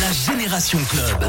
La Génération Club.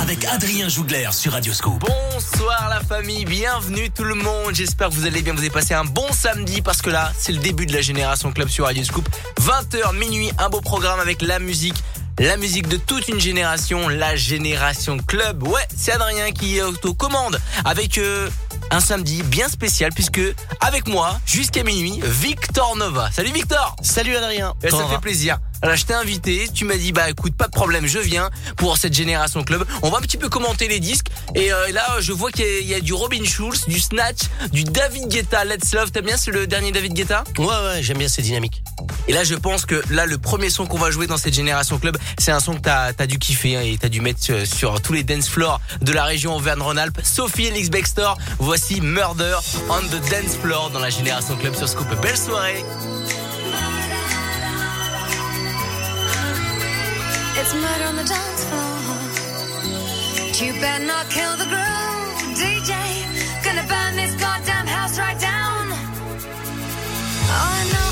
Avec Adrien Jougler sur Radioscope. Bonsoir la famille, bienvenue tout le monde. J'espère que vous allez bien, vous avez passé un bon samedi parce que là, c'est le début de la Génération Club sur Radio Scoop. 20h minuit, un beau programme avec la musique. La musique de toute une génération, la Génération Club. Ouais, c'est Adrien qui est aux commandes avec euh, un samedi bien spécial puisque avec moi, jusqu'à minuit, Victor Nova. Salut Victor Salut Adrien Eh, Ça fait plaisir. Alors je t'ai invité, tu m'as dit bah écoute pas de problème, je viens pour cette génération club. On va un petit peu commenter les disques et euh, là je vois qu'il y, a- il y a du Robin Schulz, du Snatch, du David Guetta, Let's Love. T'aimes bien c'est le dernier David Guetta? Ouais ouais j'aime bien ces dynamiques Et là je pense que là le premier son qu'on va jouer dans cette génération club, c'est un son que t'as as dû kiffer hein, et t'as dû mettre sur, sur tous les dance floors de la région Auvergne-Rhône-Alpes. Sophie Elix Bextor, voici Murder on the dance floor dans la génération club sur Scoop. Belle soirée. It's murder on the dance floor. You better not kill the groove, DJ. Gonna burn this goddamn house right down. Oh, I know,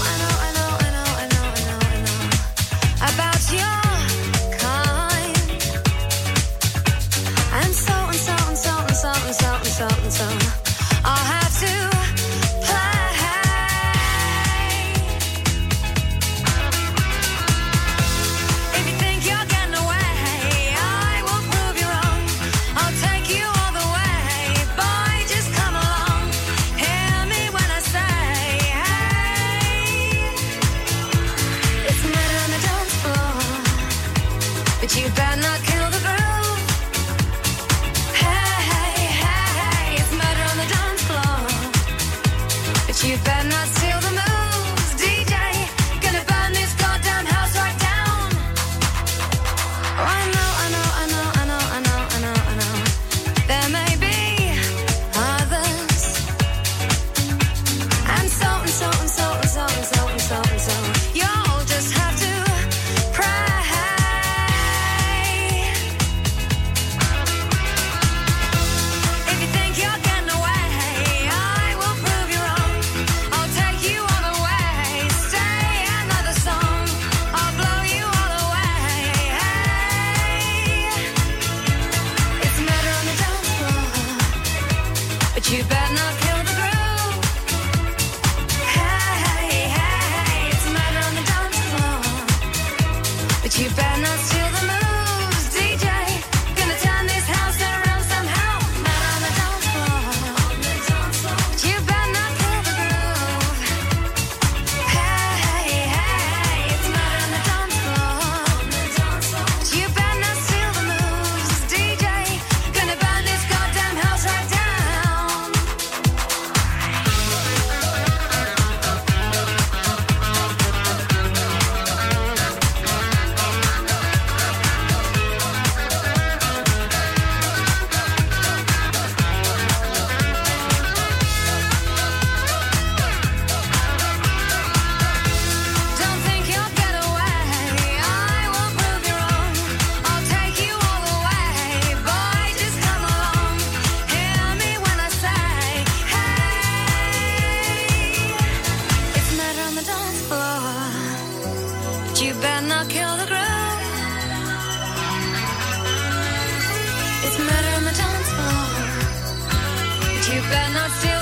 But you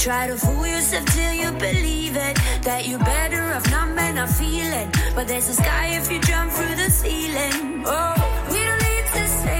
Try to fool yourself till you believe it. That you're better off not men not feeling. But there's a sky if you jump through the ceiling. Oh, we don't need to say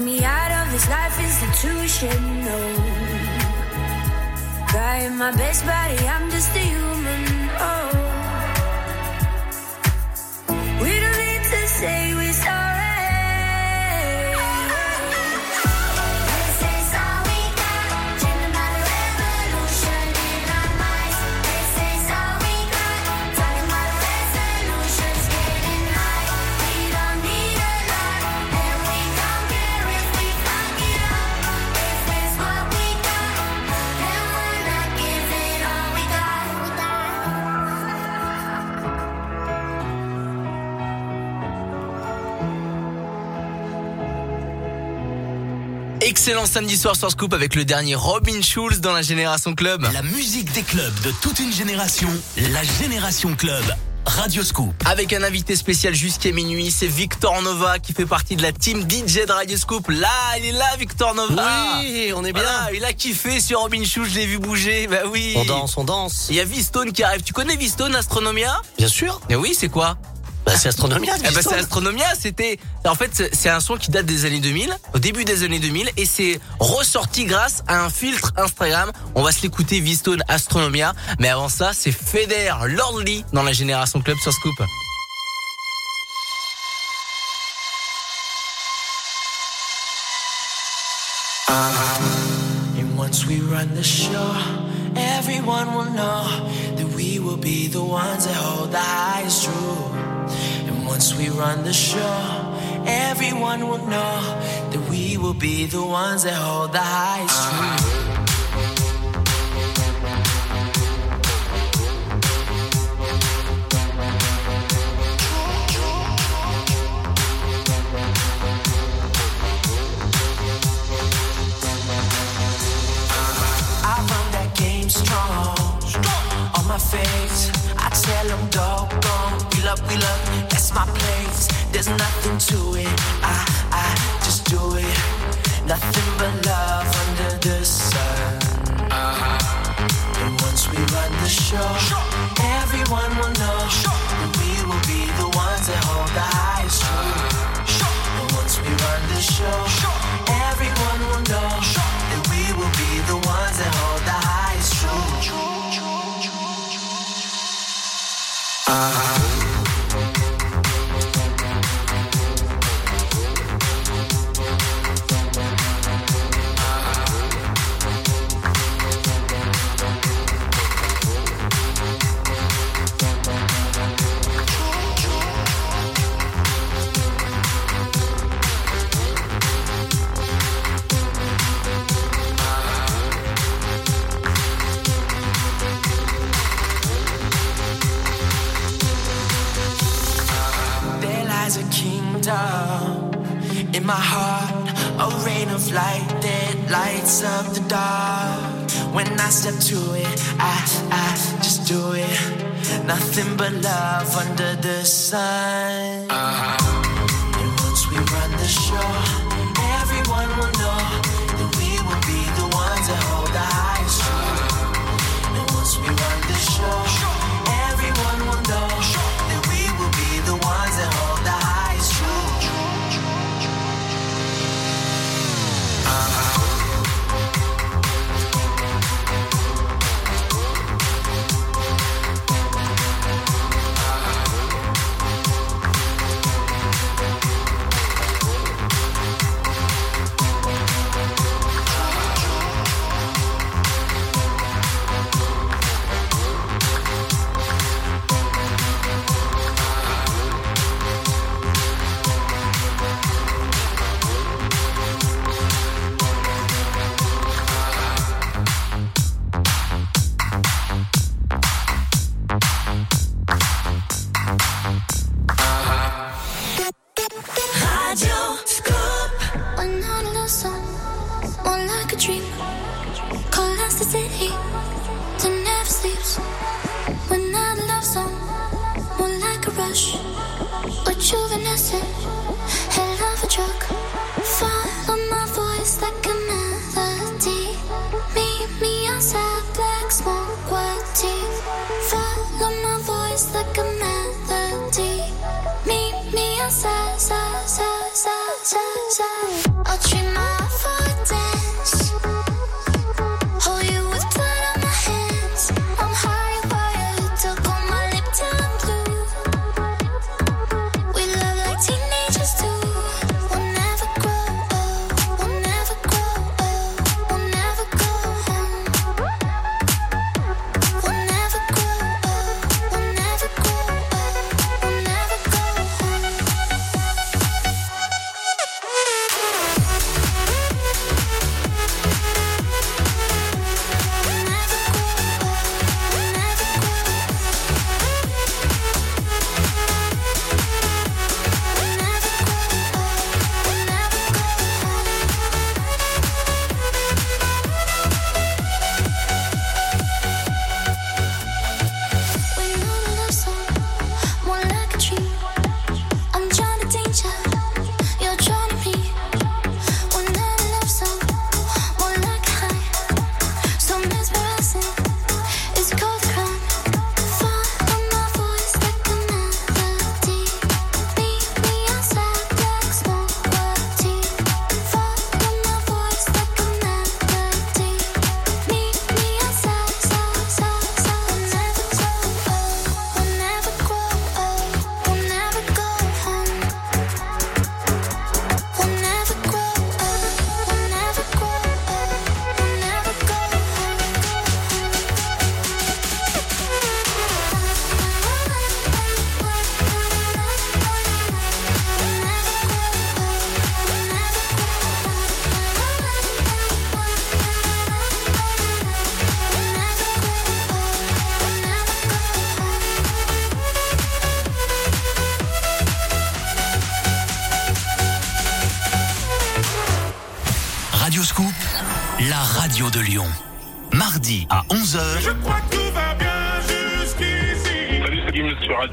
Me out of this life institution, no. Trying my best, buddy, I'm just a Excellent samedi soir sur Scoop avec le dernier Robin Schulz dans la Génération Club. La musique des clubs de toute une génération. La Génération Club. Radio Scoop. Avec un invité spécial jusqu'à minuit, c'est Victor Nova qui fait partie de la team DJ de Radio Scoop. Là, il est là, Victor Nova. Oui, on est bien. Voilà, il a kiffé sur Robin Schulz, je l'ai vu bouger. Bah oui. On danse, on danse. Il y a Vistone qui arrive. Tu connais Vistone Astronomia? Bien sûr. Eh oui, c'est quoi? Bah, c'est Astronomia. Eh ben, c'est Astronomia, c'était en fait c'est un son qui date des années 2000, au début des années 2000 et c'est ressorti grâce à un filtre Instagram. On va se l'écouter Vistone Astronomia, mais avant ça, c'est Feder Lordly dans la génération club sur Scoop. We will be the ones that hold the highest rule. And once we run the show, everyone will know that we will be the ones that hold the highest rule. my face. I tell them, doggone, we love, we love, that's my place. There's nothing to it, I, I just do it. Nothing but love under the sun. Uh-huh. And once we run the show, sure. everyone will know sure. that we will be the ones that hold the high.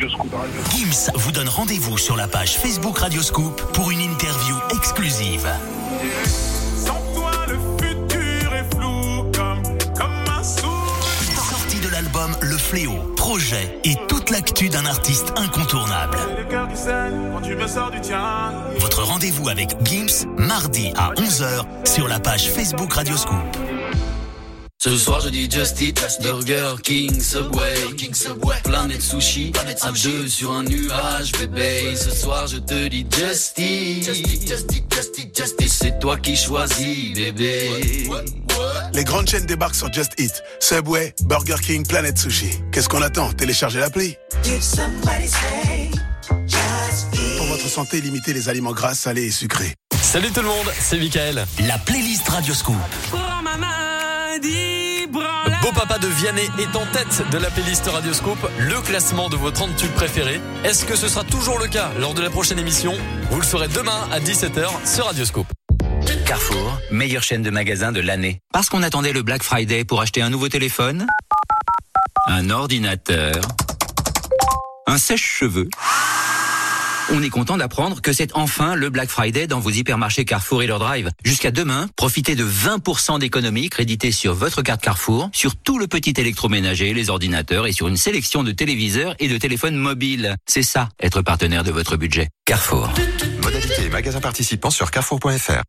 Gims Radio vous donne rendez-vous sur la page Facebook Radio Scoop pour une interview exclusive. Sans toi, le futur est flou comme, comme un sourd. Sortie de l'album Le Fléau, projet et toute l'actu d'un artiste incontournable. Votre rendez-vous avec Gims, mardi à 11h sur la page Facebook Radio Scoop. Ce soir je dis Just Eat, Burger King, Subway, King Subway, Planète Sushi, à deux sur un nuage, bébé. Ce soir je te dis Just Eat, Just Eat, Just Eat, Just Eat, Just Eat. C'est toi qui choisis, bébé. Les grandes chaînes débarquent sur Just Eat. Subway, Burger King, Planet Sushi. Qu'est-ce qu'on attend? Téléchargez l'appli. Pour votre santé, limitez les aliments gras, salés et sucrés. Salut tout le monde, c'est Michael. La playlist Radio Scoop. Beau Papa de Vianney est en tête de la playlist Radioscope, le classement de vos 30 tubes préférés. Est-ce que ce sera toujours le cas lors de la prochaine émission? Vous le saurez demain à 17h sur Radioscope. Carrefour, meilleure chaîne de magasins de l'année. Parce qu'on attendait le Black Friday pour acheter un nouveau téléphone, un ordinateur, un sèche-cheveux. On est content d'apprendre que c'est enfin le Black Friday dans vos hypermarchés Carrefour et leur drive. Jusqu'à demain, profitez de 20% d'économie créditée sur votre carte Carrefour, sur tout le petit électroménager, les ordinateurs et sur une sélection de téléviseurs et de téléphones mobiles. C'est ça, être partenaire de votre budget. Carrefour. Modalité et magasin participants sur carrefour.fr.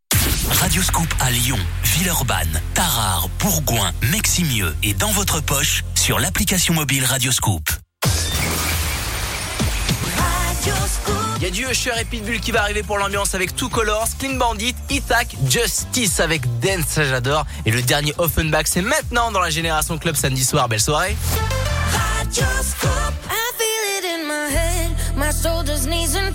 Radio Scoop à Lyon, Villeurbanne, Tarare, Bourgoin, Meximieux et dans votre poche sur l'application mobile Radio Scoop. Il y a du Usher et Pitbull qui va arriver pour l'ambiance avec Two Colors, Clean Bandit, Ithak, Justice avec Dance, ça j'adore. Et le dernier Offenbach, c'est maintenant dans la Génération Club samedi soir. Belle soirée. Shoulders, knees and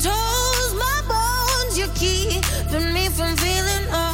toes, my bones. Me from feeling all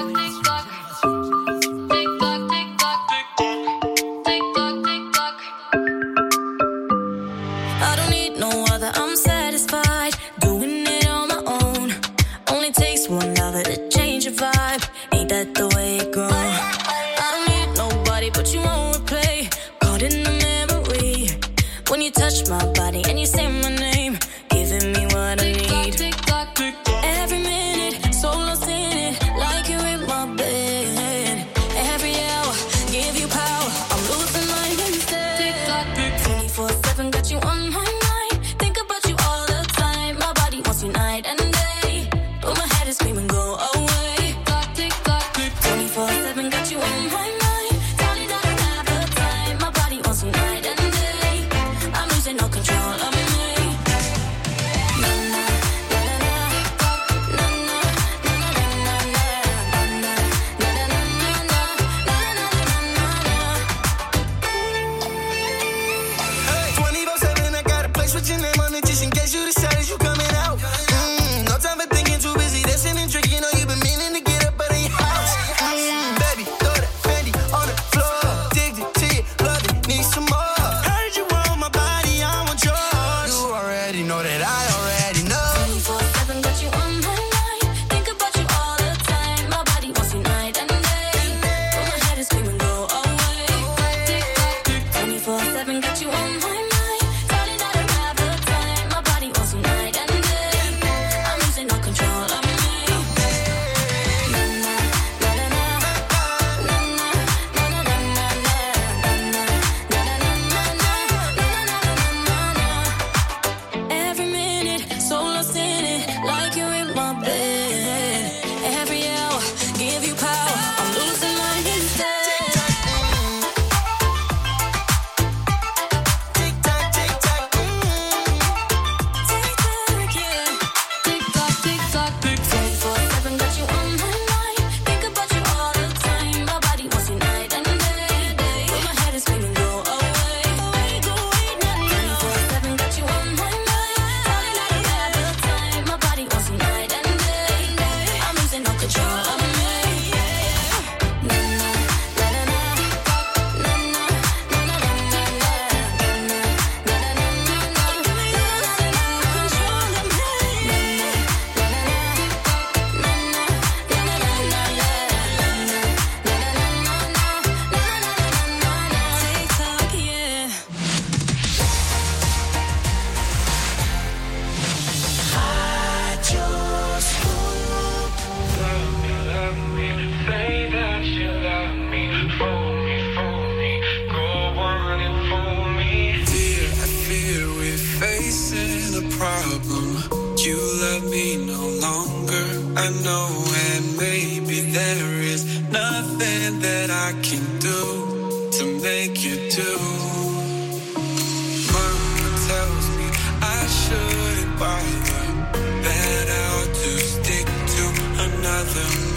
another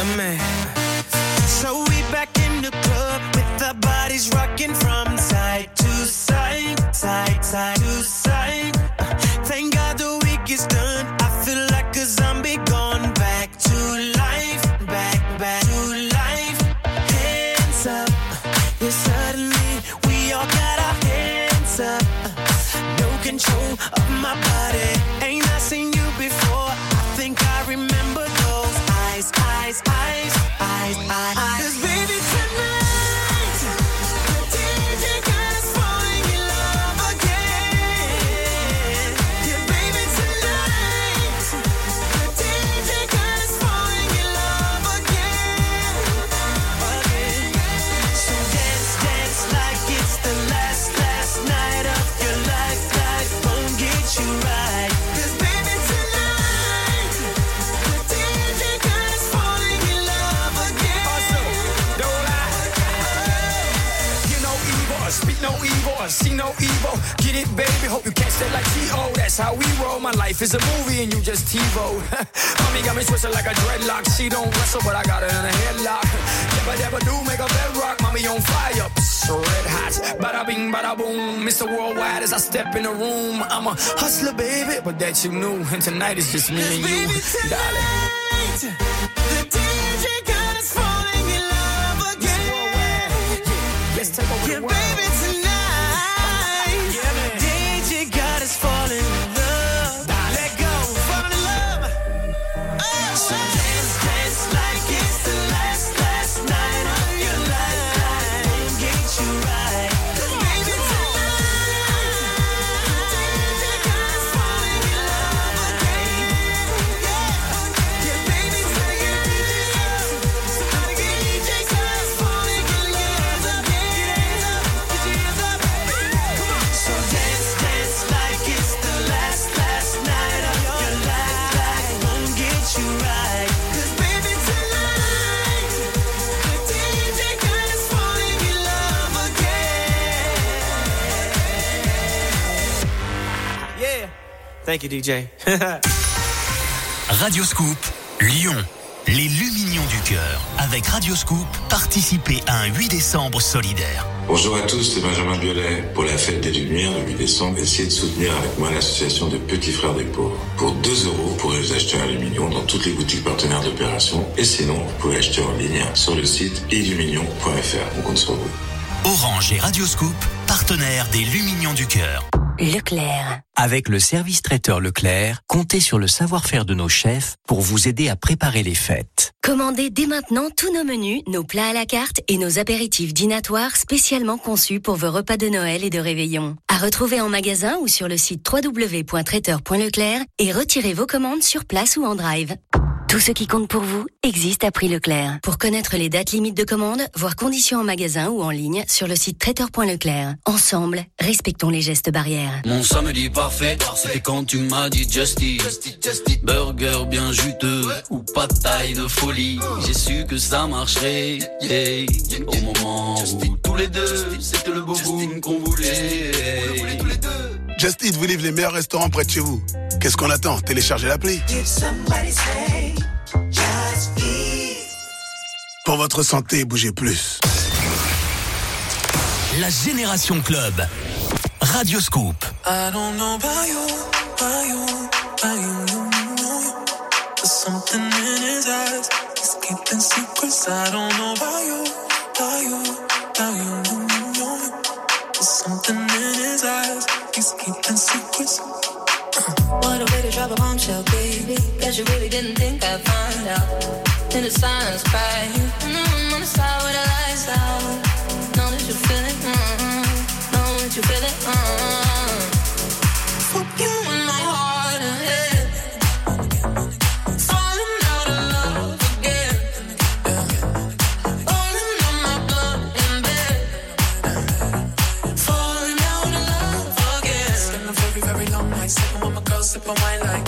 Yeah, it, baby. Hope you catch that like T.O. That's how we roll. My life is a movie and you just TiVo. Mommy got me twisted like a dreadlock. She don't wrestle, but I got her in a headlock. Never, never do make a bedrock. Mommy on fire. Psst, red hot. Bada bing, bada boom. Mr. Worldwide as I step in the room. I'm a hustler, baby, but that you knew. And tonight is just me and you, darling. The DJ Thank you, DJ. Radio Scoop, Lyon. Les Lumignons du cœur. Avec Radio Scoop, participez à un 8 décembre solidaire. Bonjour à tous, c'est Benjamin Biolay. Pour la fête des Lumières le 8 décembre, essayez de soutenir avec moi l'association des Petits Frères des Pauvres. Pour 2 euros, vous pourrez vous acheter un aluminium dans toutes les boutiques partenaires d'opération. Et sinon, vous pouvez acheter en ligne sur le site illuminion.fr. On compte sur vous. Orange et Radio Scoop, partenaires des Lumignons du cœur. Leclerc. Avec le service traiteur Leclerc, comptez sur le savoir-faire de nos chefs pour vous aider à préparer les fêtes. Commandez dès maintenant tous nos menus, nos plats à la carte et nos apéritifs dînatoires spécialement conçus pour vos repas de Noël et de réveillon. À retrouver en magasin ou sur le site www.traiteur.leclerc et retirez vos commandes sur place ou en drive. Tout ce qui compte pour vous existe à prix Leclerc. Pour connaître les dates limites de commande, voir conditions en magasin ou en ligne sur le site traiteur.leclerc. Ensemble, respectons les gestes barrières. Mon samedi parfait, c'était quand tu m'as dit Just Eat. Burger bien juteux ou pas de taille de folie. J'ai su que ça marcherait, yeah. Au moment où tous les deux, c'était le beau boom qu'on voulait. Just Eat vous livre les meilleurs restaurants près de chez vous. Qu'est-ce qu'on attend? Téléchargez l'appli. Did somebody say just eat? Pour votre santé, bougez plus. La Génération Club. Radio Scoop. I don't know about you, about you, about you, you know you. There's something in his eyes. He's keeping secrets. I don't know about you, about you, about you, you know you. There's something in his eyes. He's keeping secrets. What a way to drop a bombshell, baby. Guess you really didn't think I'd find out. In the silence, crying. Mm, on the side with the lights out. Know that you feel it. Mm, know that you feel it. Mm. Fuck you in my heart wine like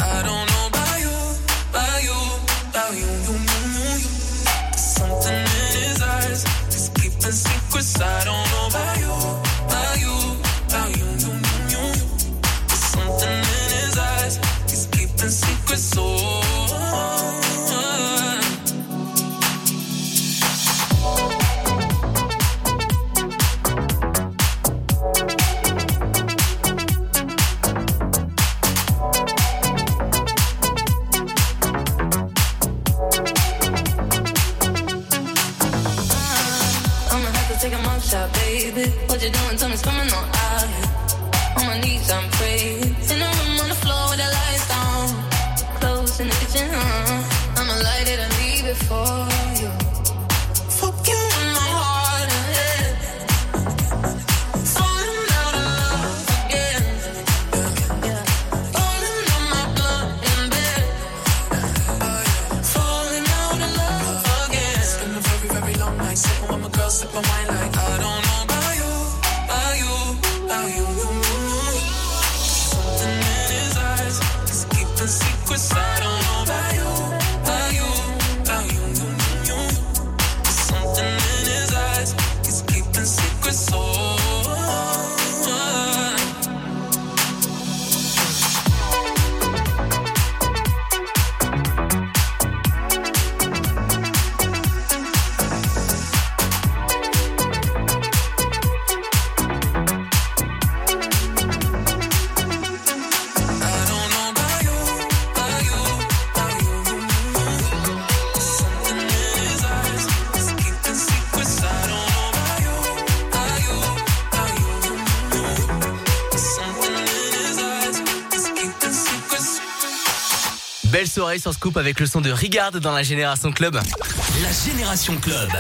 Soirée sur Scoop avec le son de Rigard dans la Génération Club. La Génération Club.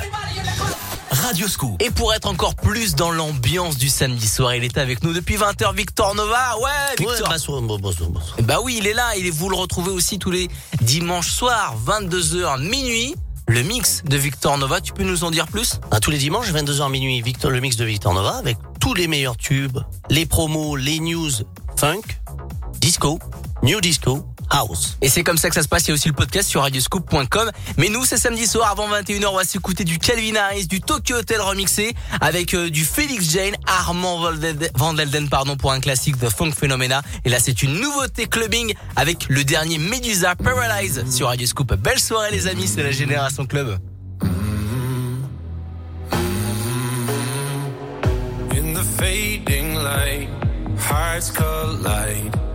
Radio Scoop. Et pour être encore plus dans l'ambiance du samedi soir, il est avec nous depuis 20h, Victor Nova. Ouais, Victor. Bah oui, il est là. Il est, vous le retrouvez aussi tous les dimanches soirs, 22h minuit. Le mix de Victor Nova, tu peux nous en dire plus? À tous les dimanches, 22h minuit, Victor, le mix de Victor Nova avec tous les meilleurs tubes, les promos, les news funk, disco, new disco, Et c'est comme ça que ça se passe. Il y a aussi le podcast sur radioscoop.com. Mais nous, c'est samedi soir avant 21h. On va s'écouter du Calvin Harris, du Tokyo Hotel remixé avec euh, du Felix Jane, Armand Van Delden, pardon, pour un classique de Funk Phenomena. Et là, c'est une nouveauté clubbing avec le dernier Medusa Paralyze sur Radio Scoop. Belle soirée, les amis. C'est la Génération Club. The hearts collide.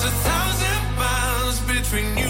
There's a thousand miles between you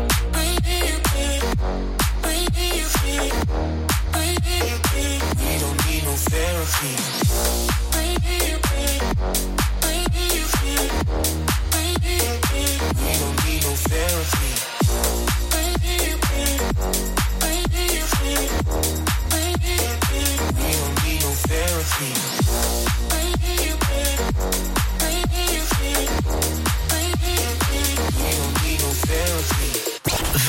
Therapy.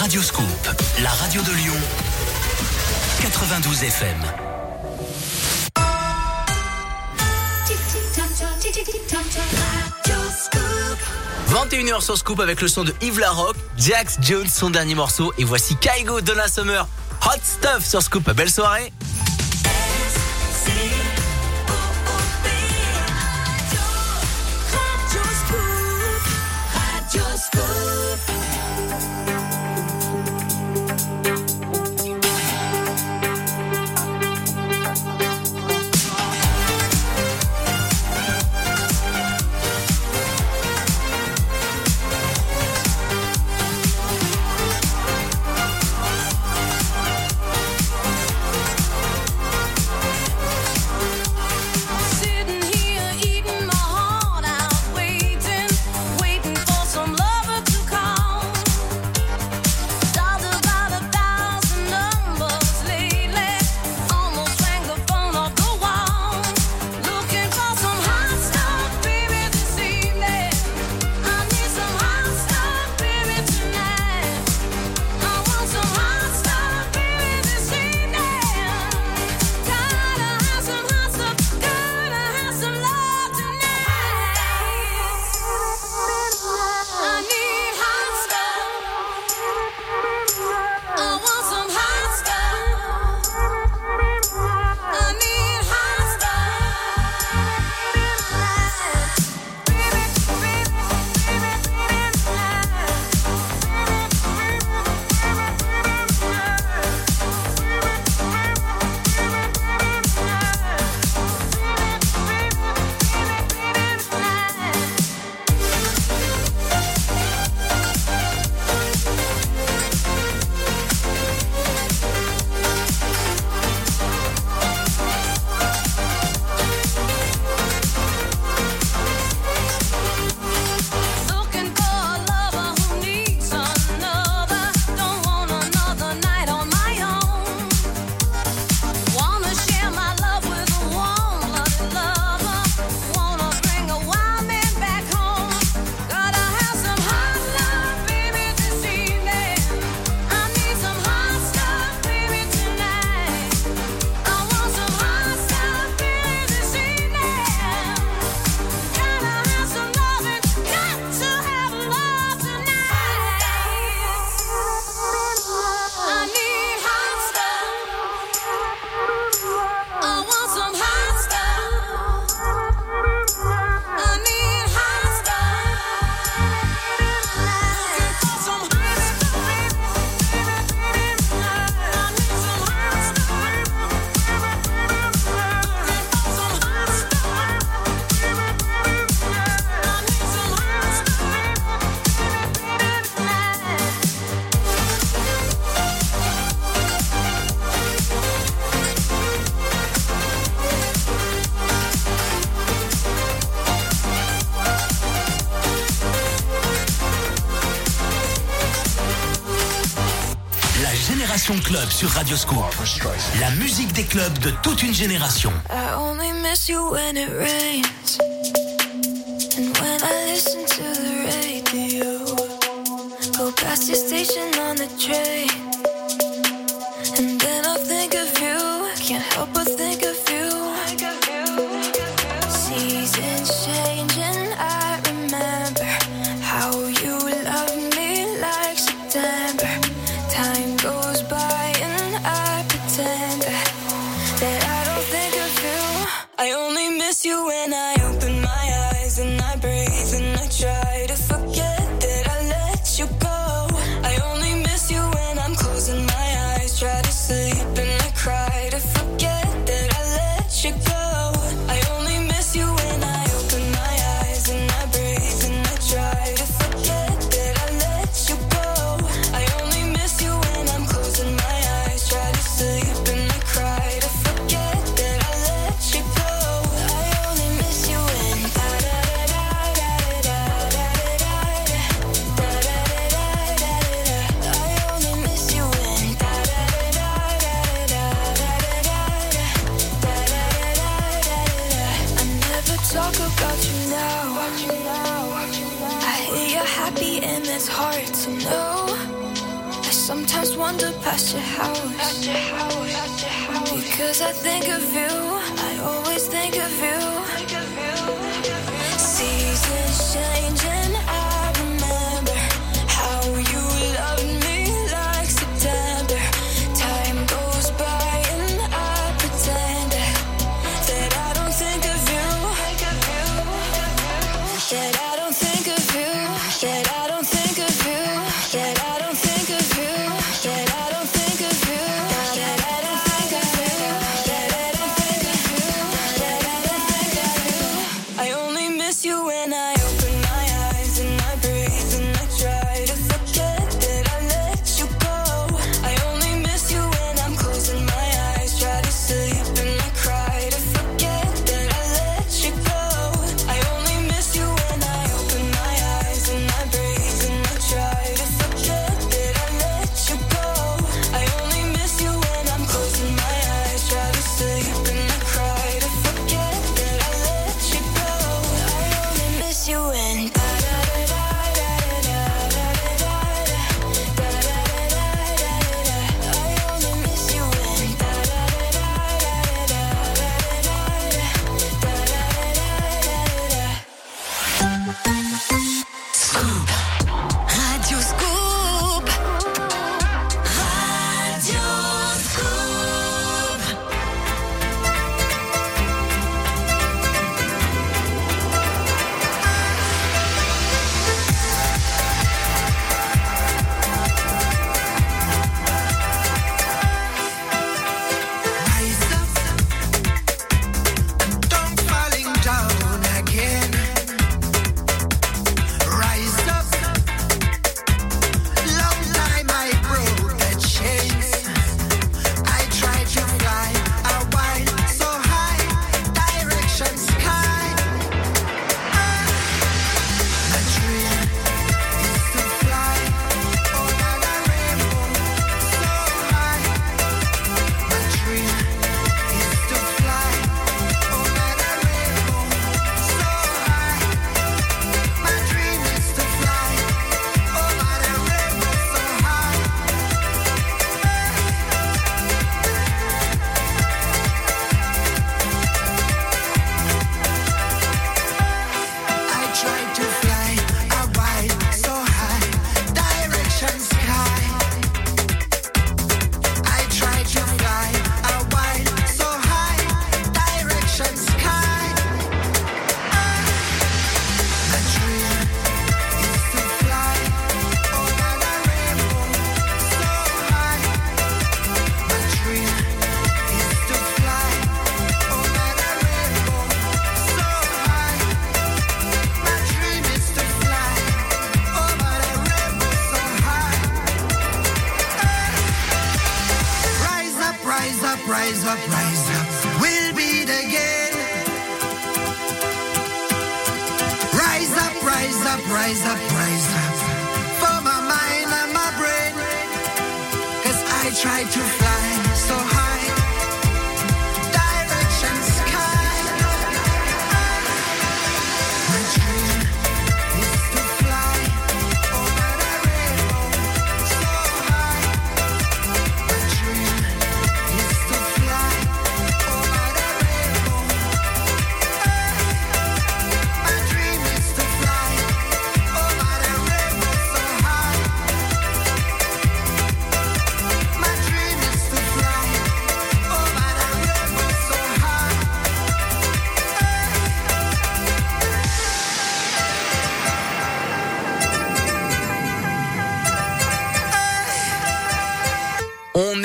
Radio Scoop, la radio de Lyon. 92 FM. 21h sur Scoop avec le son de Yves Larocque, Jax Jones, son dernier morceau. Et voici Kaigo Donna Summer, Hot Stuff sur Scoop. Belle soirée. club sur Radio Scoop. La musique des clubs de toute une génération. I only miss you when it rains. And when I listen to the radio. Go past your station on the train. And then I think of you. I can't help but think.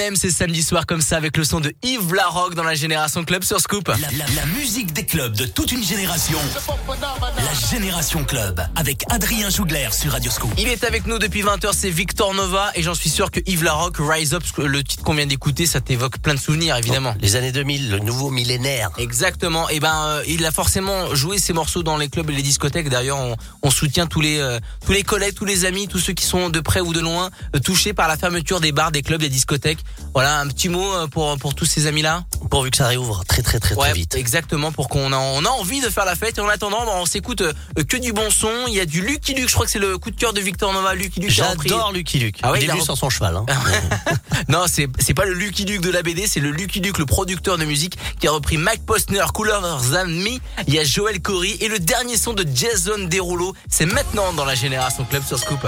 Aime ces samedis soirs comme ça avec le son de Yves Larocque dans la Génération Club sur Scoop. La, la- la musique des clubs de toute une génération. La Génération Club avec Adrien Jougler sur Radio Scoop. Il est avec nous depuis 20h, c'est Victor Nova et j'en suis sûr que Yves Larocque, Rise Up, le titre qu'on vient d'écouter, ça t'évoque plein de souvenirs évidemment. Les années 2000, le nouveau millénaire. Exactement. Et ben, euh, il a forcément joué ses morceaux dans les clubs et les discothèques. D'ailleurs, on, on soutient tous les euh, tous les collègues, tous les amis, tous ceux qui sont de près ou de loin euh, touchés par la fermeture des bars, des clubs, des discothèques. Voilà, un petit mot euh, pour pour tous ces amis-là. Pourvu que ça réouvre très très très Ouais, très vite. exactement, pour qu'on a, on a envie de faire la fête. Et en attendant, bah, on s'écoute euh, que du bon son. Il y a du Lucky Luke. Je crois que c'est le coup de cœur de Victor Nova. Lucky Luke. J'adore Lucky Luke. Ah ouais, il est sur son cheval. hein. non, c'est c'est pas le Lucky Luke de la BD, c'est le Lucky Luke, le producteur de musique qui a repris Mike Postner, Cooler Than Me. Il y a Joel Corey et le dernier son de Jason Derulo. C'est maintenant dans la Génération Club sur Scoop.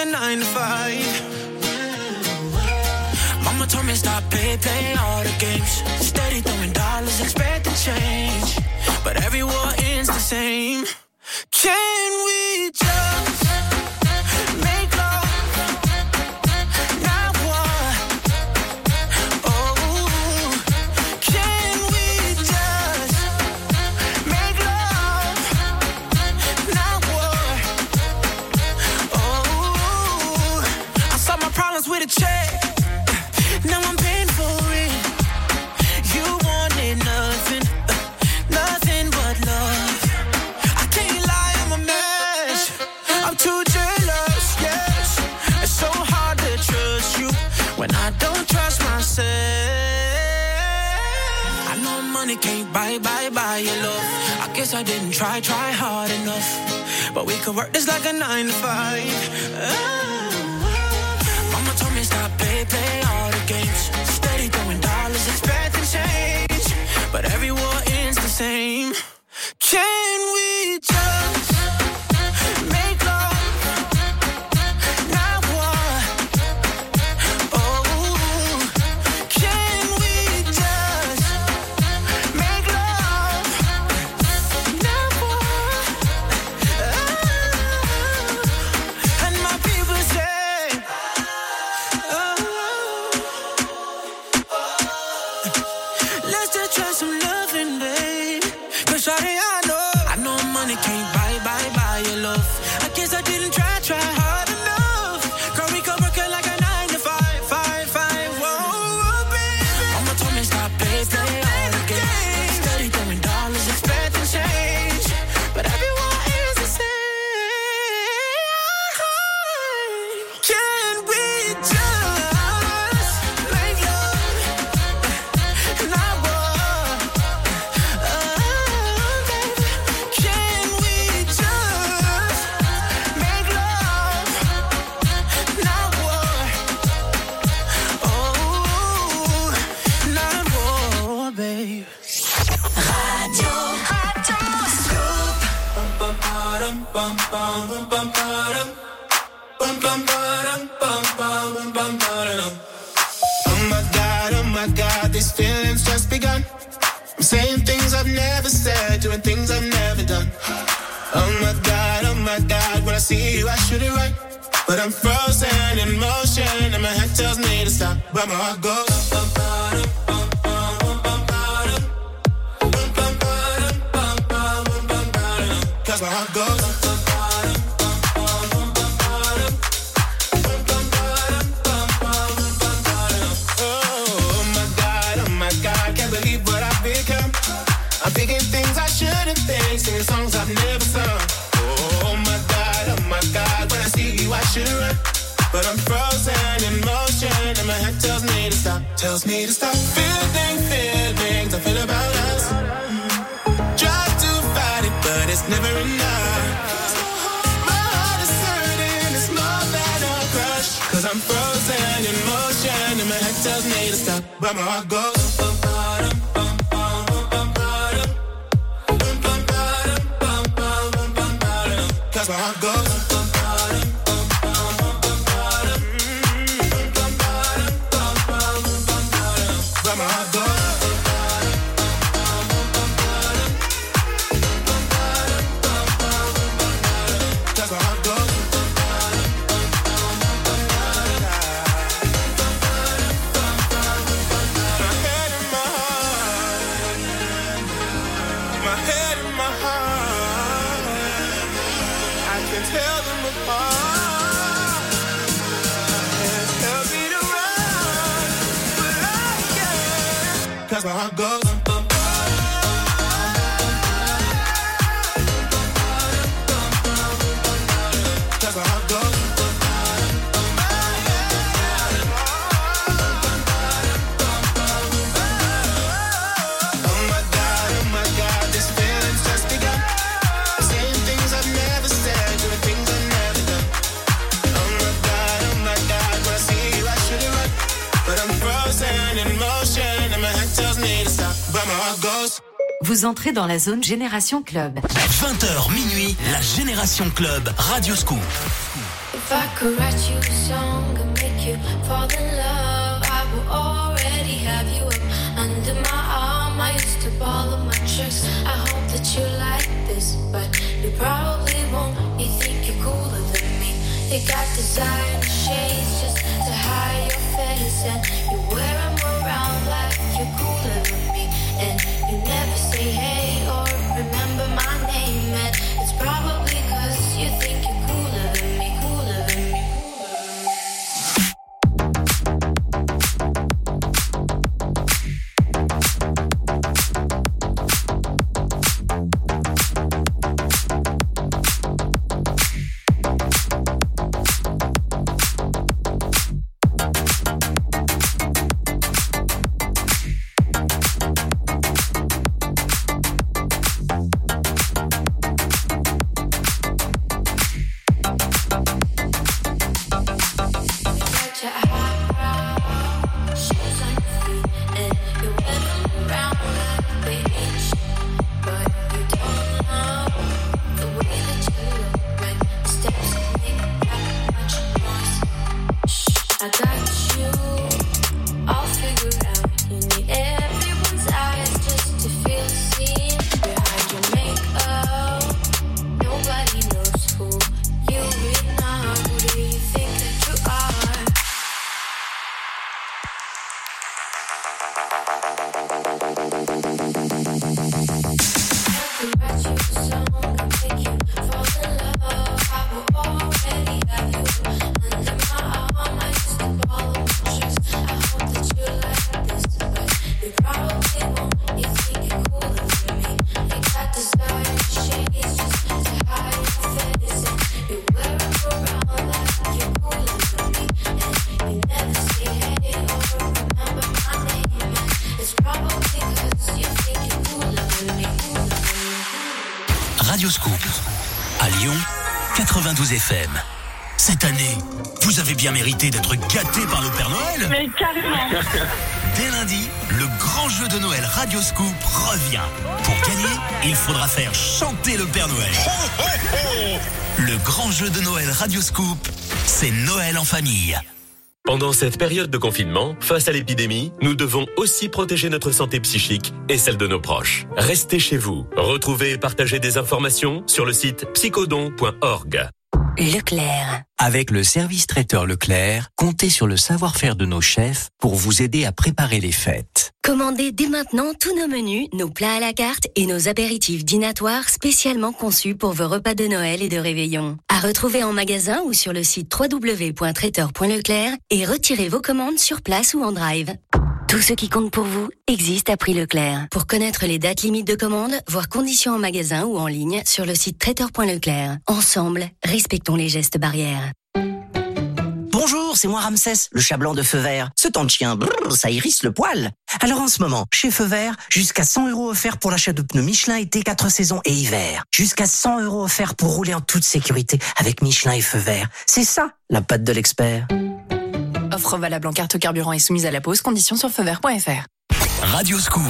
A nine to five. Mama told me stop play, play all the games. Steady throwing dollars, expecting change. But every war ends the same. Vous entrez dans la zone Génération Club. 20h minuit, la Génération Club Radio Scoop. If I could write you a song and make you fall in love, I will already have you up under my arm. I used to follow my tricks. I hope that you like this, but you probably won't. You think you're cooler than me. You got designer shades just to hide your face, and you wear 'em around like you're cooler than me. 92 FM. Cette année, vous avez bien mérité d'être gâté par le Père Noël. Mais carrément. Dès lundi, le grand jeu de Noël Radio Scoop revient. Pour gagner, il faudra faire chanter le Père Noël. Le grand jeu de Noël Radio Scoop, c'est Noël en famille. Pendant cette période de confinement, face à l'épidémie, nous devons aussi protéger notre santé psychique et celle de nos proches. Restez chez vous. Retrouvez et partagez des informations sur le site psychodon.org. Leclerc. Avec le service traiteur Leclerc, comptez sur le savoir-faire de nos chefs pour vous aider à préparer les fêtes. Commandez dès maintenant tous nos menus, nos plats à la carte et nos apéritifs dînatoires spécialement conçus pour vos repas de Noël et de réveillon. À retrouver en magasin ou sur le site www.traiteur.leclerc et retirez vos commandes sur place ou en drive. Tout ce qui compte pour vous existe à prix Leclerc. Pour connaître les dates limites de commande, voir conditions en magasin ou en ligne sur le site traiteur.leclerc. Ensemble, respectons les gestes barrières. C'est moi Ramsès, le chat blanc de Feu Vert. Ce temps de chien, brrr, ça hérisse le poil. Alors en ce moment, chez Feu Vert, jusqu'à 100 euros offerts pour l'achat de pneus Michelin été 4 saisons et hiver. Jusqu'à 100 euros offerts pour rouler en toute sécurité avec Michelin et Feu Vert. C'est ça, la patte de l'expert. Offre valable en carte carburant et soumise à la pause, conditions sur feuvert.fr. Radio Scoop.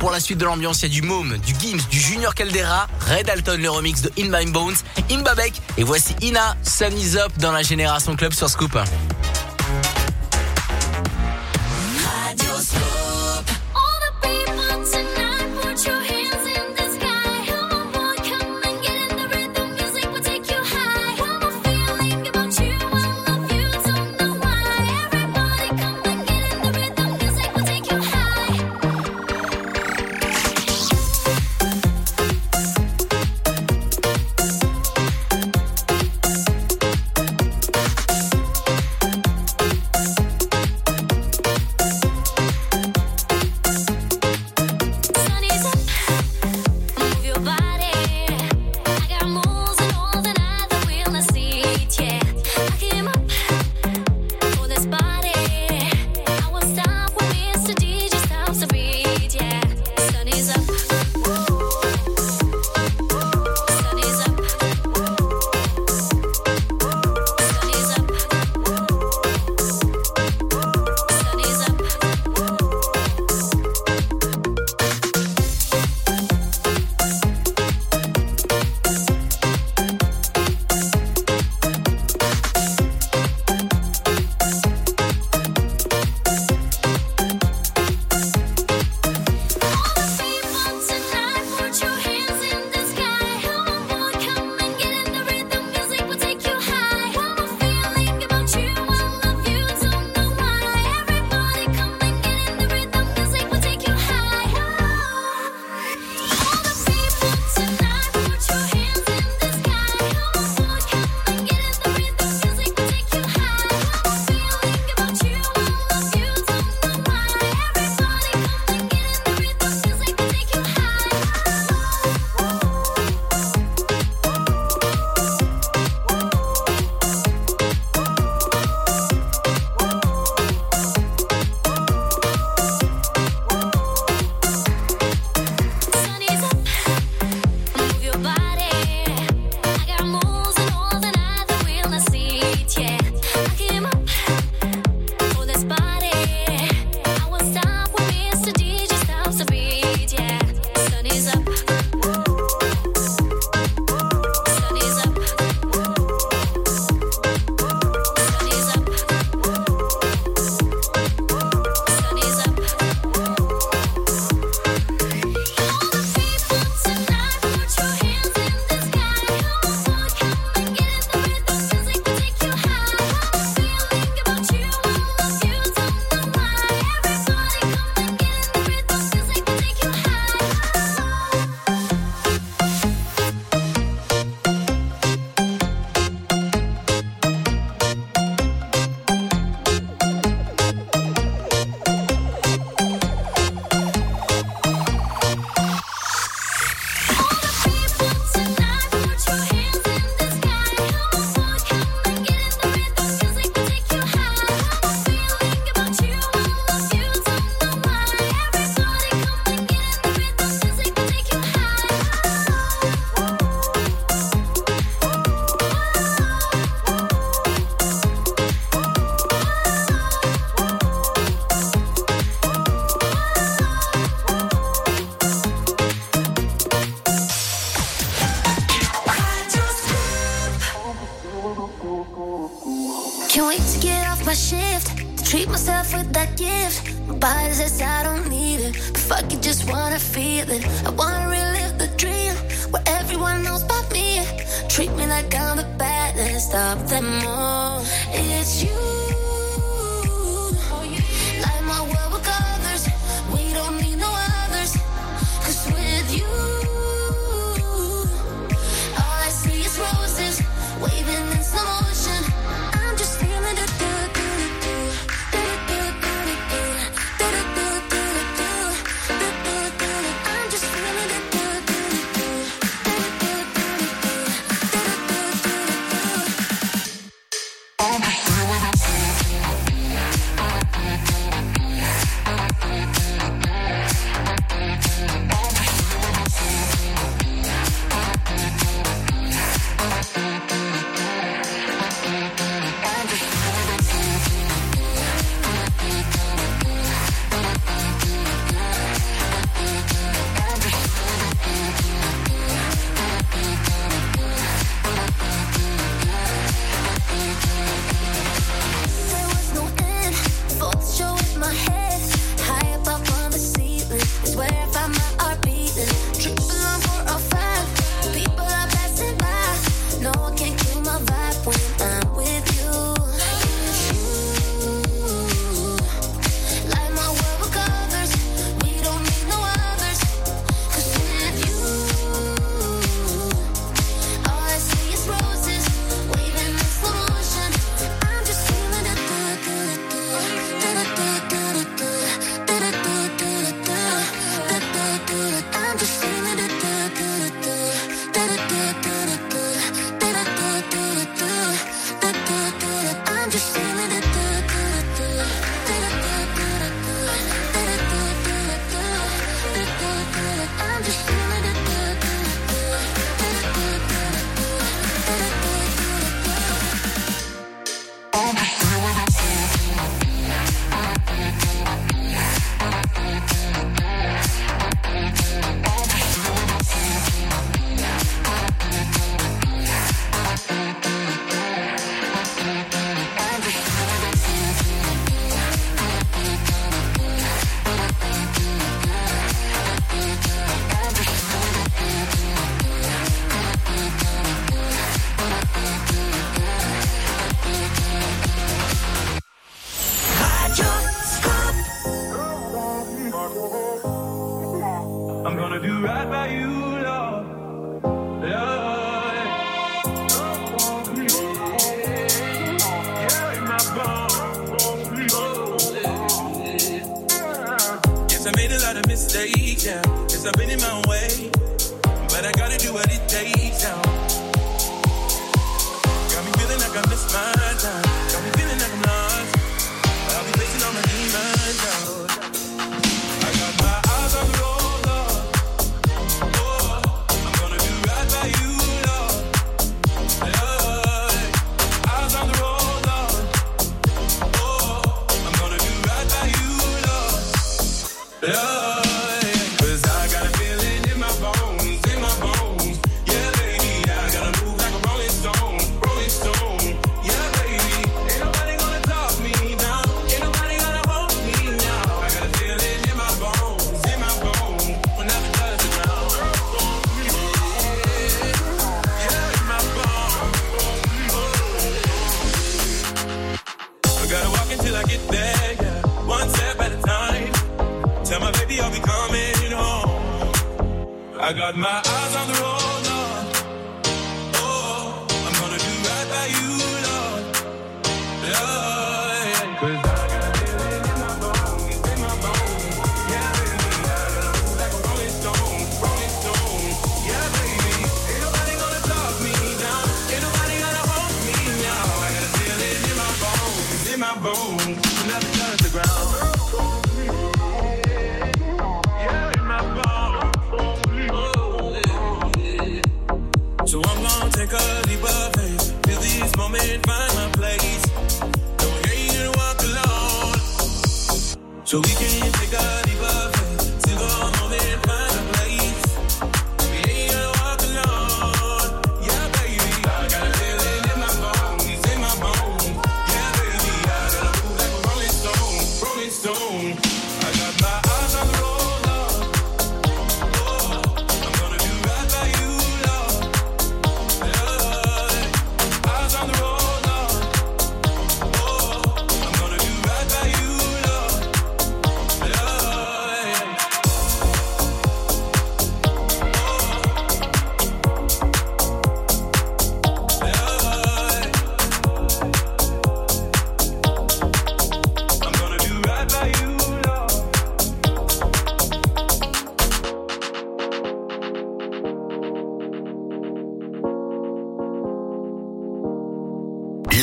Pour la suite de l'ambiance, il y a du Môme, du Gims, du Junior Caldera, Red Alton, le remix de In My Bones, Imbabek, et voici Ina, Sun Is Up dans la Génération Club sur Scoop.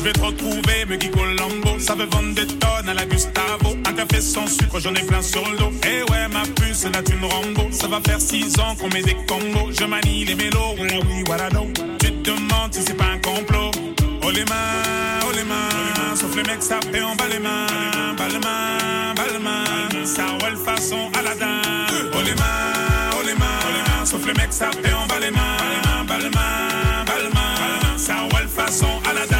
Je vais te retrouver, me Colombo. Ça veut vendre des tonnes à la Gustavo. Un café sans sucre, j'en ai plein sur le dos. Eh ouais, ma puce, là tu me Rambo. Ça va faire six ans qu'on met des combos. Je manie les mélos, oui, voilà. Tu te demandes si c'est pas un complot. Oh les mains, oh les mains. Sauf les mecs, ça fait en bas les mains. Bas les mains, bas les. Ça roule façon Aladdin. Oh les mains, oh les mains. Oh. Sauf les mecs, ça fait en bas les mains. Bas les mains, bas les mains. Ça roule façon Aladdin.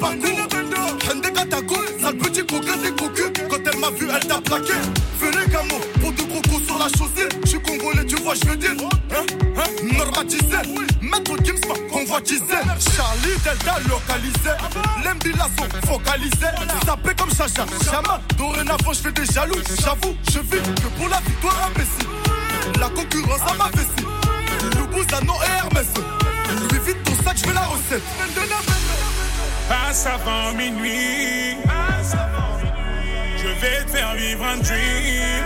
Parcours. Hende Katako, sale petit coquin des cocus. Quand elle m'a vu, elle t'a plaqué. Les camos, pour de crocos sur la chaussée. Je suis congolais, tu vois, je veux dire. Hein, hein, normatisé. Maître Gims m'a convoitisé. Charlie Delta localisé. L'embilasso focalisé. Sapé comme Chacha, Chama. Dorénavant, je fais des jaloux. J'avoue, je vis que pour la victoire imbécile. La concurrence à ma vessie. Loubouzano et Hermès. Lui vite ton sac, je fais la recette. Passe avant minuit. Je vais te faire vivre un dream.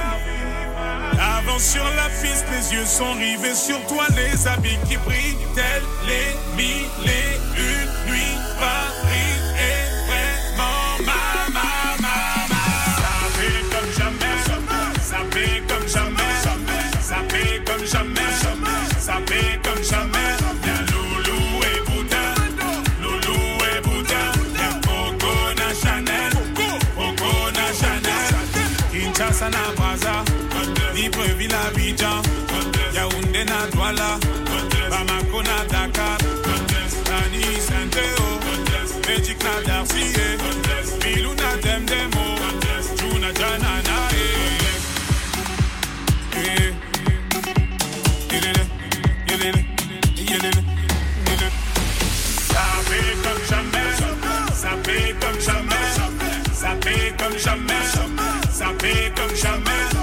Avant sur la piste, les yeux sont rivés sur toi, les habits qui brillent, tels les mille et une nuits. Paris est vraiment ma, ma, ma, ma. Ça fait comme jamais, ça fait comme jamais, ça fait comme jamais, ça fait. Gombe na Douala, Bamako na Dakar, Demdemo, Juna Ça comme jamais, ça comme jamais, ça comme jamais.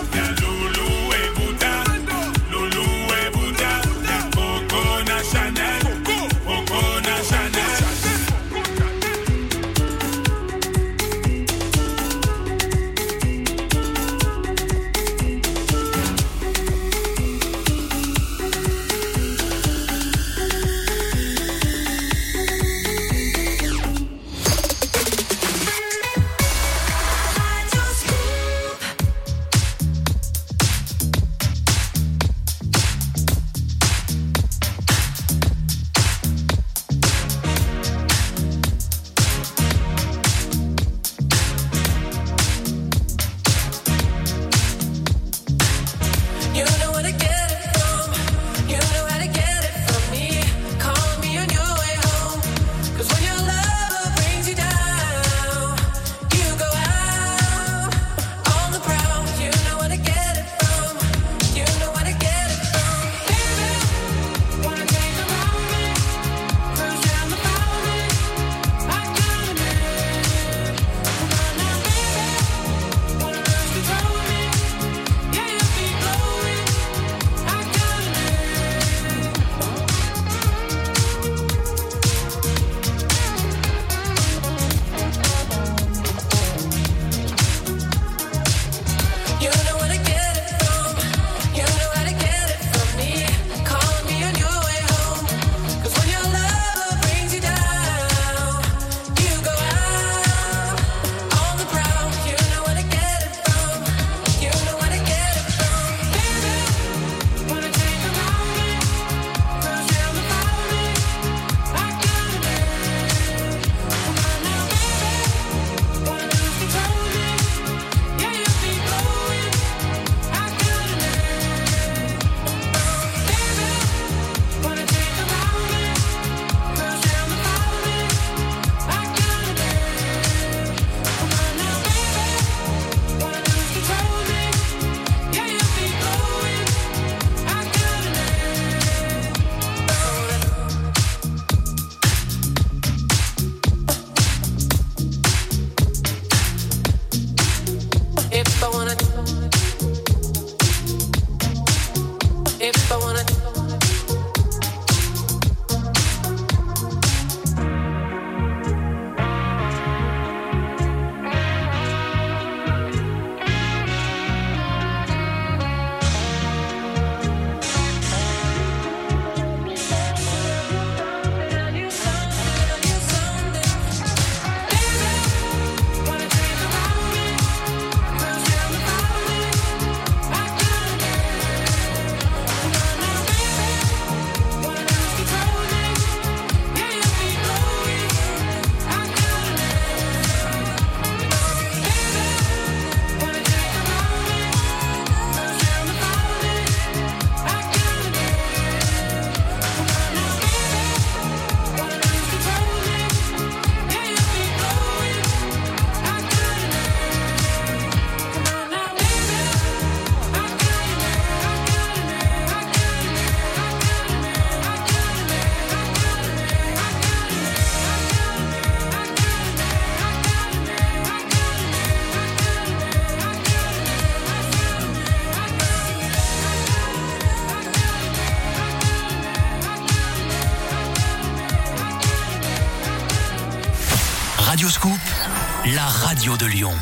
radio de Lyon.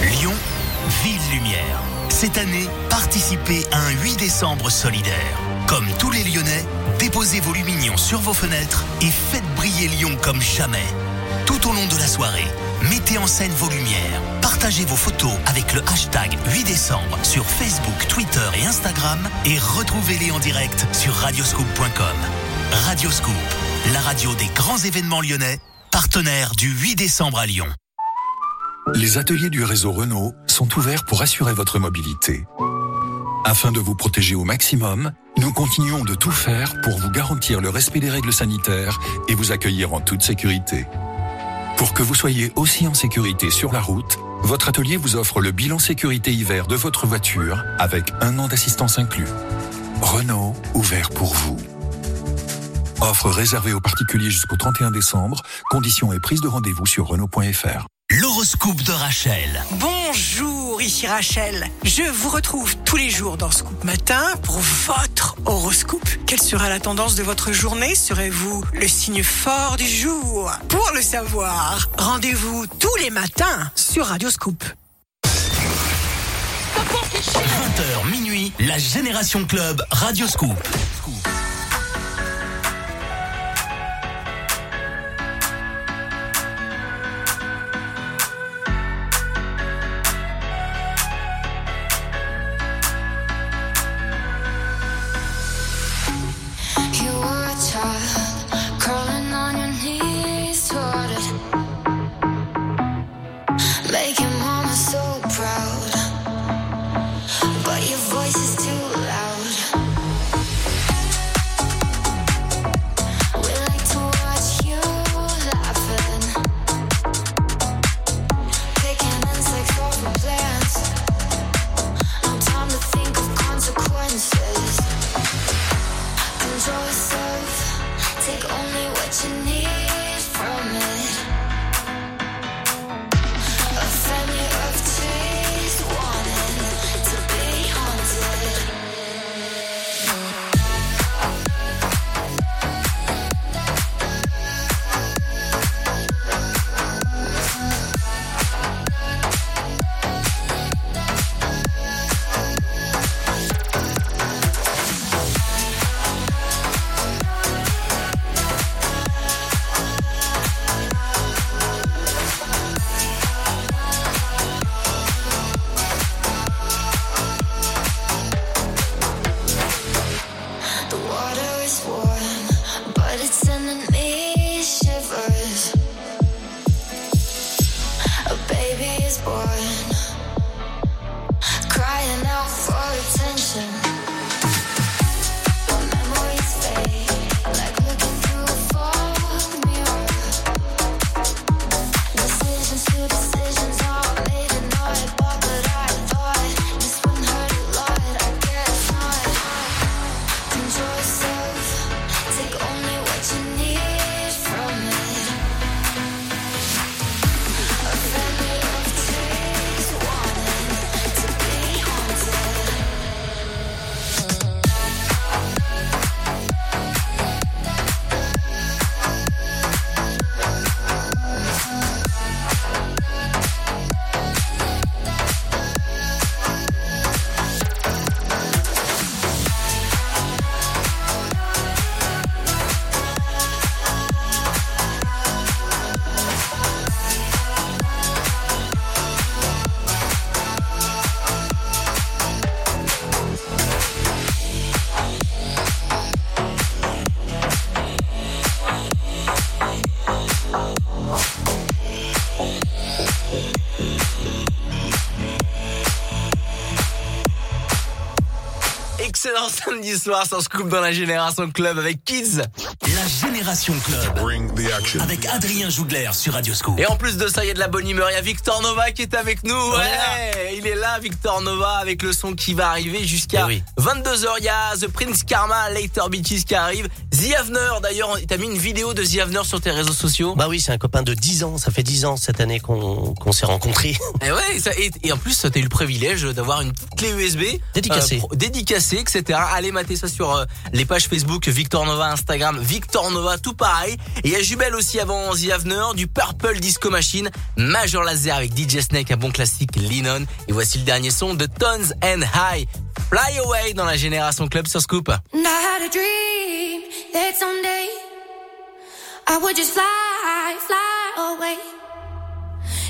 Lyon, ville lumière. Cette année, participez à un 8 décembre solidaire. Comme tous les Lyonnais, déposez vos lumignons sur vos fenêtres et faites briller Lyon comme jamais. Tout au long de la soirée, mettez en scène vos lumières. Partagez vos photos avec le hashtag 8 décembre sur Facebook, Twitter et Instagram et retrouvez-les en direct sur radioscoop.com. Radioscoop, la radio des grands événements lyonnais, partenaire du 8 décembre à Lyon. Les ateliers du réseau Renault sont ouverts pour assurer votre mobilité. Afin de vous protéger au maximum, nous continuons de tout faire pour vous garantir le respect des règles sanitaires et vous accueillir en toute sécurité. Pour que vous soyez aussi en sécurité sur la route, votre atelier vous offre le bilan sécurité hiver de votre voiture avec un an d'assistance inclus. Renault, ouvert pour vous. Offre réservée aux particuliers jusqu'au 31 décembre, conditions et prise de rendez-vous sur Renault.fr. L'horoscope de Rachel. Bonjour, ici Rachel. Je vous retrouve tous les jours dans Scoop Matin pour votre horoscope. Quelle sera la tendance de votre journée? Serez-vous le signe fort du jour? Pour le savoir, rendez-vous tous les matins sur Radio Scoop. 20h minuit, la Génération Club Radio Scoop. Samedi soir sur Scoop dans la Génération Club avec Kids. La Génération Club. Avec Adrien Jougler sur Radio Scoop. Et en plus de ça, il y a de la bonne humeur. Il y a Victor Nova qui est avec nous. Ouais, il est là, Victor Nova, avec le son qui va arriver jusqu'à 22h. Il y a The Prince Karma, Later Beaches qui arrive. The Avener, d'ailleurs, t'as mis une vidéo de The Avener sur tes réseaux sociaux? Bah oui, c'est un copain de 10 ans. Ça fait 10 ans cette année qu'on s'est rencontrés. Et ouais, et, ça- et- et en plus, t'as eu le privilège d'avoir une clé USB Dédicacée. pro- dédicacée, etc. Allez mater ça sur euh, les pages Facebook Victor Nova, Instagram Victor Nova, tout pareil. Et a Jubel aussi avant The Avener, du Purple Disco Machine, Major Laser avec DJ Snake, un bon classique, Linon. Et voici le dernier son de Tones and High, Fly Away dans la Génération Club sur Scoop. And I had a dream that someday I would just fly, fly away.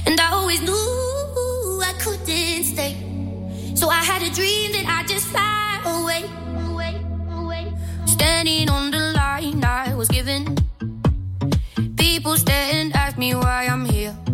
And I always knew I couldn't stay. So I had a dream that I just fly away. Standing on the line I was given. People stare and ask me why I'm here.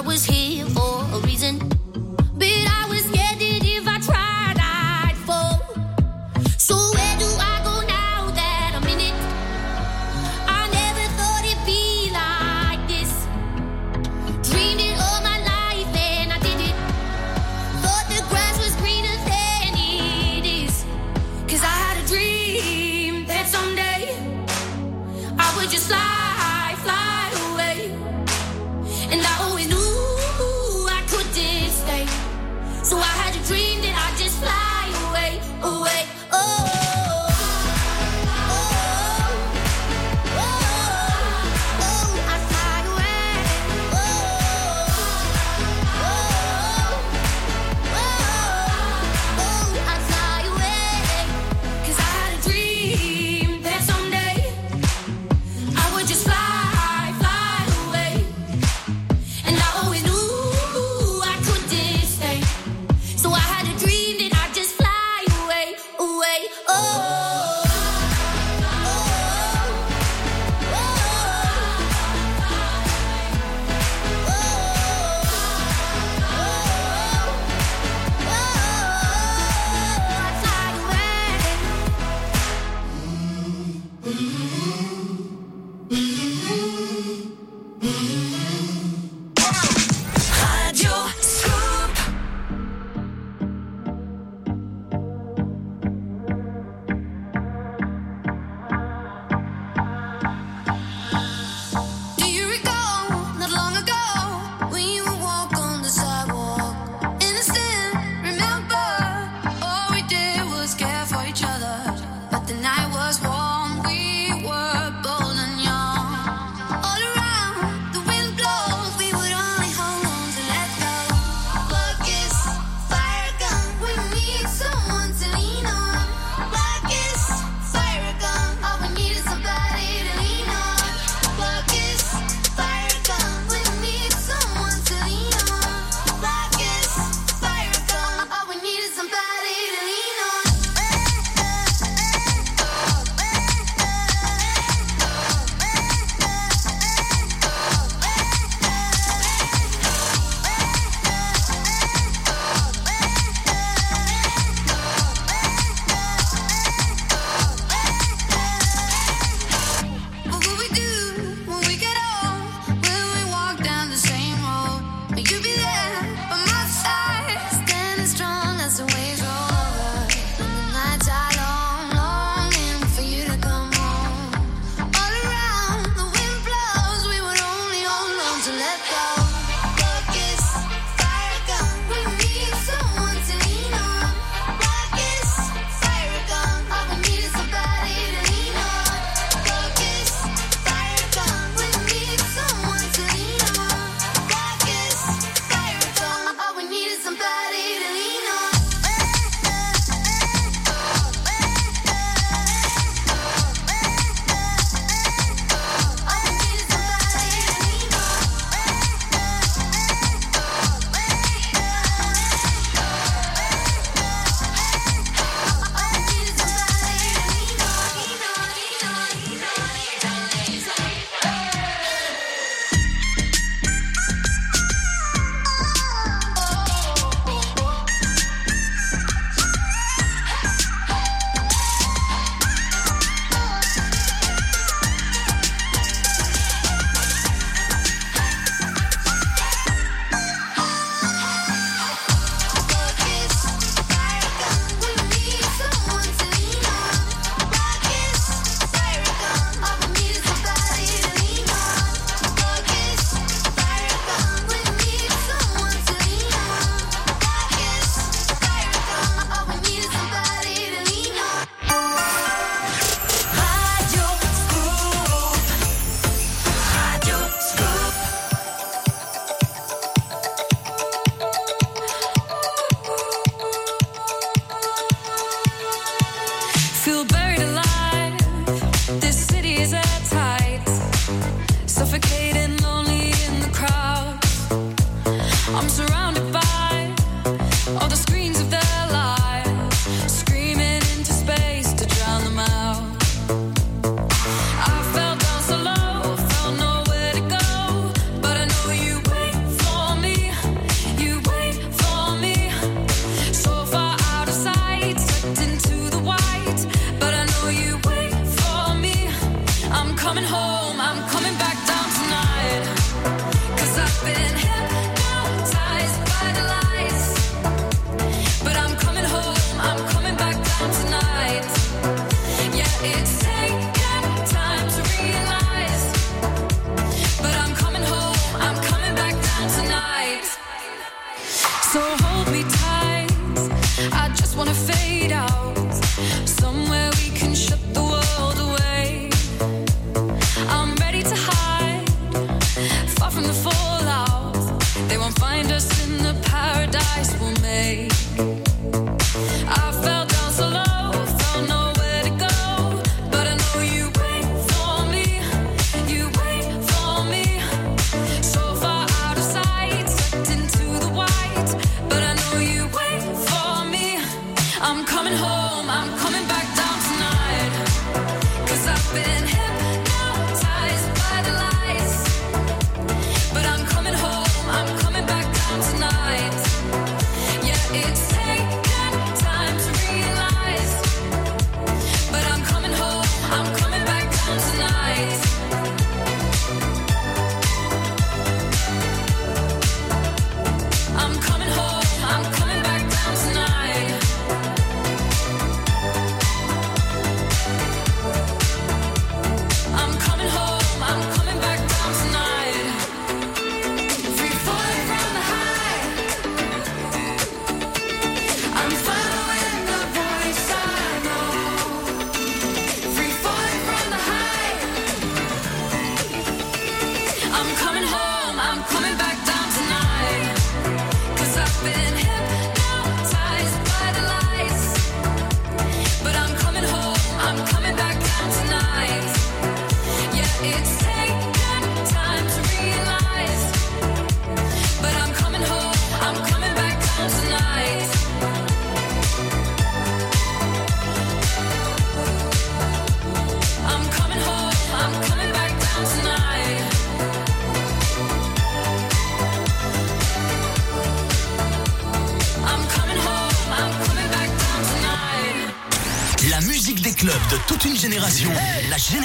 I was here for a reason. But I was scared that if I tried, I'd fall. So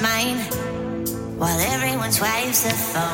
mine. While everyone swipes the phone.